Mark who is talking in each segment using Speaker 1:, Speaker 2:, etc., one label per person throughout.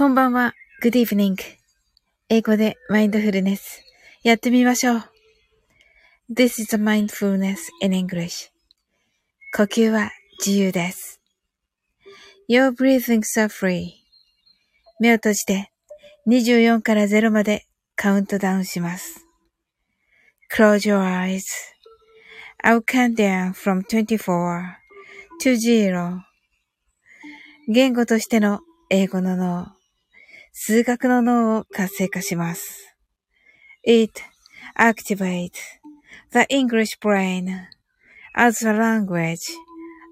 Speaker 1: こんばんは。Good evening. 英語でマインドフルネス。やってみましょう。This is a mindfulness in English. 呼吸は自由です。Your breathing so free. 目を閉じて24から0までカウントダウンします。Close your eyes. I'll count down from 24 to 0. 言語としての英語の脳、数学の脳を活性化します。It activates the English brain as a language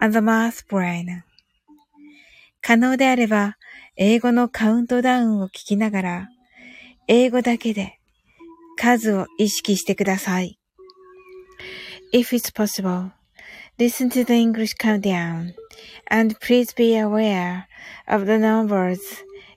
Speaker 1: and the math brain. 可能であれば、英語のカウントダウンを聞きながら、英語だけで数を意識してください。If it's possible, listen to the English countdown and please be aware of the numbers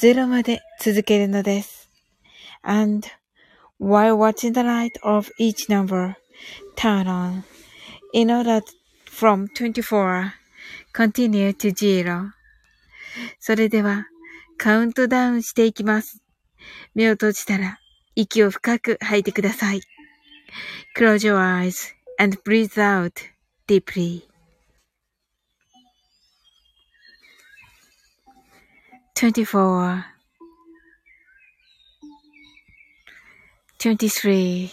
Speaker 1: 0まで続けるのです。And while watching the light of each number turn on in order from 24 continue to zero それではカウントダウンしていきます。目を閉じたら息を深く吐いてください。Close your eyes and breathe out deeply. 24 23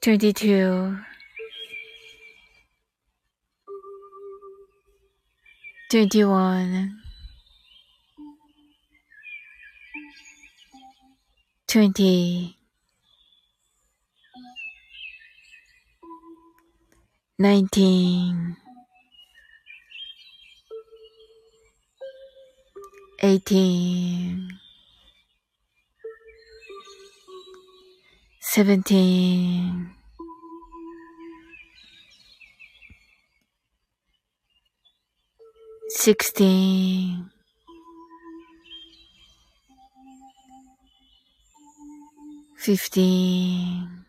Speaker 1: 22 21 20 19 eighteen, seventeen, sixteen, fifteen,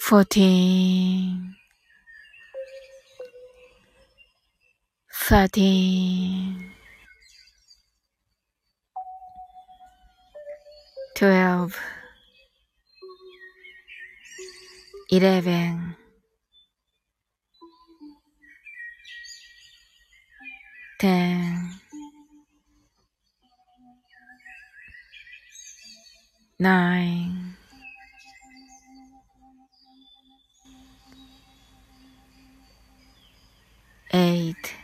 Speaker 1: fourteen, 13 12 11 10 9 8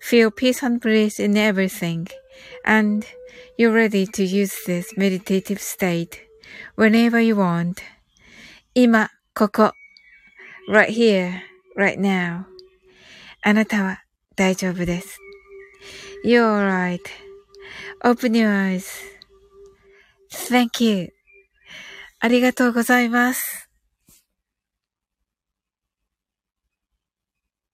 Speaker 1: Feel peace and bliss in everything and You're ready to use this meditative state whenever you want. 今、ここ。right here, right now. あなたは大丈夫です。You're alright.Open your eyes. Thank you. ありがとうございます。